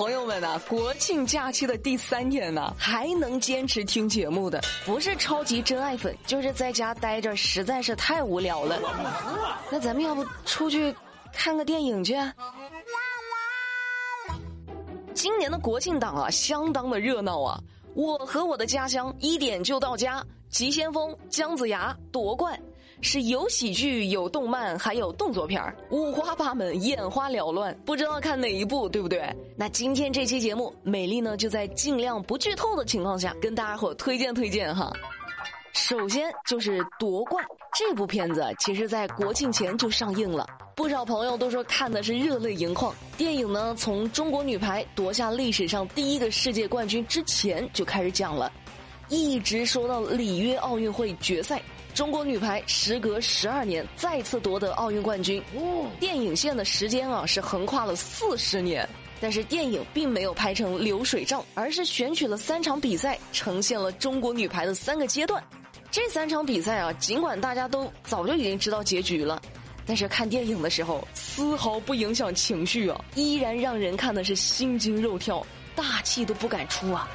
朋友们呐，国庆假期的第三天呢，还能坚持听节目的，不是超级真爱粉，就是在家待着实在是太无聊了。那咱们要不出去看个电影去？今年的国庆档啊，相当的热闹啊！我和我的家乡一点就到家，急先锋、姜子牙夺冠。是有喜剧、有动漫，还有动作片儿，五花八门，眼花缭乱，不知道看哪一部，对不对？那今天这期节目，美丽呢就在尽量不剧透的情况下，跟大家伙推荐推荐哈。首先就是《夺冠》这部片子，其实在国庆前就上映了，不少朋友都说看的是热泪盈眶。电影呢，从中国女排夺下历史上第一个世界冠军之前就开始讲了，一直说到里约奥运会决赛。中国女排时隔十二年再次夺得奥运冠军。电影线的时间啊是横跨了四十年，但是电影并没有拍成流水账，而是选取了三场比赛，呈现了中国女排的三个阶段。这三场比赛啊，尽管大家都早就已经知道结局了，但是看电影的时候丝毫不影响情绪啊，依然让人看的是心惊肉跳，大气都不敢出啊。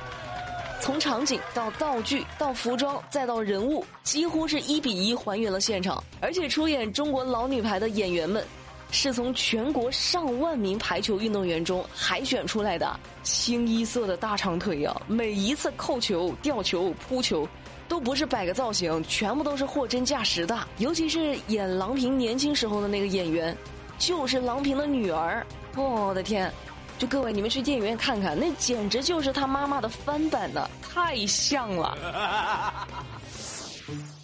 从场景到道具到服装再到人物，几乎是一比一还原了现场。而且出演中国老女排的演员们，是从全国上万名排球运动员中海选出来的，清一色的大长腿啊！每一次扣球、吊球、扑球，都不是摆个造型，全部都是货真价实的。尤其是演郎平年轻时候的那个演员，就是郎平的女儿。我的天！就各位，你们去电影院看看，那简直就是他妈妈的翻版呢，太像了。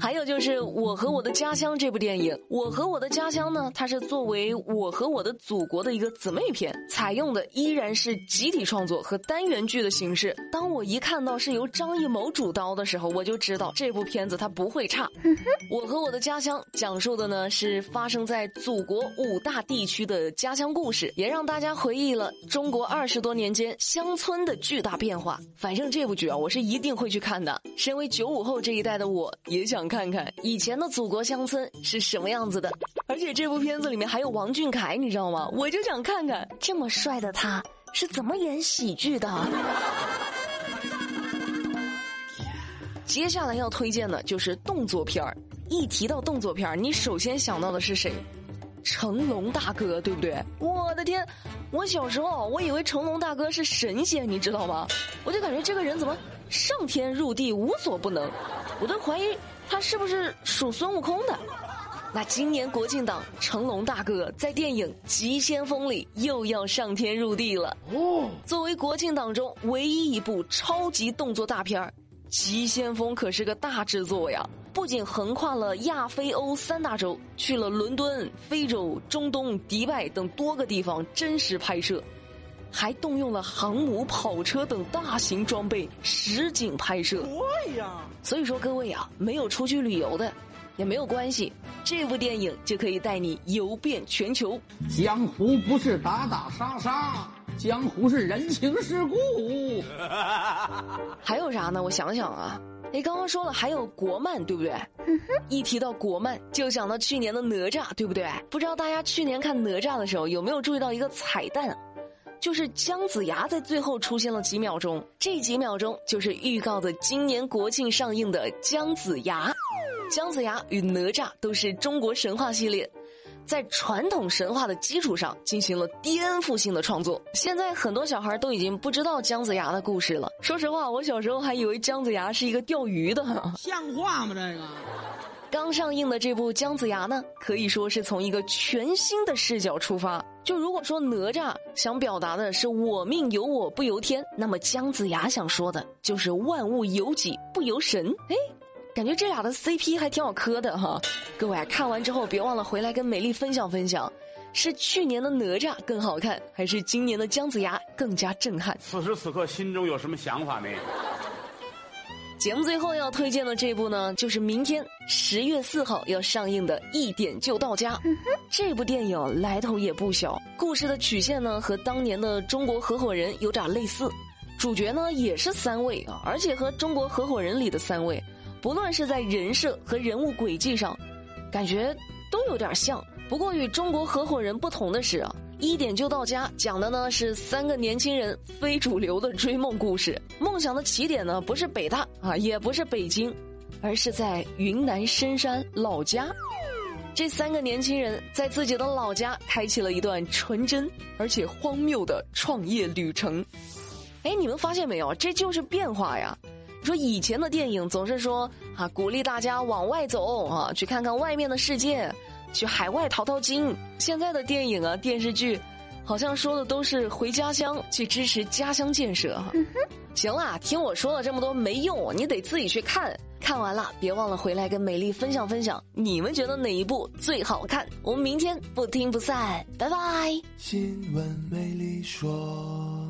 还有就是《我和我的家乡》这部电影，《我和我的家乡》呢，它是作为《我和我的祖国》的一个姊妹片，采用的依然是集体创作和单元剧的形式。当我一看到是由张艺谋主刀的时候，我就知道这部片子它不会差。《我和我的家乡》讲述的呢是发生在祖国五大地区的家乡故事，也让大家回忆了中国二十多年间乡村的巨大变化。反正这部剧啊，我是一定会去看的。身为九五后这一代的我，也想。看看看以前的祖国乡村是什么样子的，而且这部片子里面还有王俊凯，你知道吗？我就想看看这么帅的他是怎么演喜剧的。接下来要推荐的就是动作片儿。一提到动作片儿，你首先想到的是谁？成龙大哥，对不对？我的天，我小时候我以为成龙大哥是神仙，你知道吗？我就感觉这个人怎么上天入地无所不能，我都怀疑。他是不是属孙悟空的？那今年国庆档，成龙大哥在电影《急先锋》里又要上天入地了。哦，作为国庆档中唯一一部超级动作大片儿，《急先锋》可是个大制作呀！不仅横跨了亚非欧三大洲，去了伦敦、非洲、中东、迪拜等多个地方真实拍摄。还动用了航母、跑车等大型装备实景拍摄。对呀，所以说各位啊，没有出去旅游的也没有关系，这部电影就可以带你游遍全球。江湖不是打打杀杀，江湖是人情世故。还有啥呢？我想想啊，哎刚刚说了还有国漫，对不对？一提到国漫，就想到去年的哪吒，对不对？不知道大家去年看哪吒的时候有没有注意到一个彩蛋？就是姜子牙在最后出现了几秒钟，这几秒钟就是预告的今年国庆上映的姜子牙。姜子牙与哪吒都是中国神话系列，在传统神话的基础上进行了颠覆性的创作。现在很多小孩都已经不知道姜子牙的故事了。说实话，我小时候还以为姜子牙是一个钓鱼的，像话吗？这个。刚上映的这部《姜子牙》呢，可以说是从一个全新的视角出发。就如果说哪吒想表达的是“我命由我不由天”，那么姜子牙想说的就是“万物由己不由神”。哎，感觉这俩的 CP 还挺好磕的哈。各位看完之后，别忘了回来跟美丽分享分享，是去年的哪吒更好看，还是今年的姜子牙更加震撼？此时此刻心中有什么想法没？节目最后要推荐的这部呢，就是明天十月四号要上映的《一点就到家》。这部电影来头也不小，故事的曲线呢和当年的《中国合伙人》有点类似，主角呢也是三位啊，而且和《中国合伙人》里的三位，不论是在人设和人物轨迹上，感觉都有点像。不过与《中国合伙人》不同的是啊，一点就到家讲的呢是三个年轻人非主流的追梦故事。梦想的起点呢不是北大啊，也不是北京，而是在云南深山老家。这三个年轻人在自己的老家开启了一段纯真而且荒谬的创业旅程。哎，你们发现没有？这就是变化呀！说以前的电影总是说啊，鼓励大家往外走啊，去看看外面的世界。去海外淘淘金。现在的电影啊、电视剧，好像说的都是回家乡去支持家乡建设哈。行啦，听我说了这么多没用，你得自己去看。看完了，别忘了回来跟美丽分享分享，你们觉得哪一部最好看？我们明天不听不散，拜拜。新闻美丽说。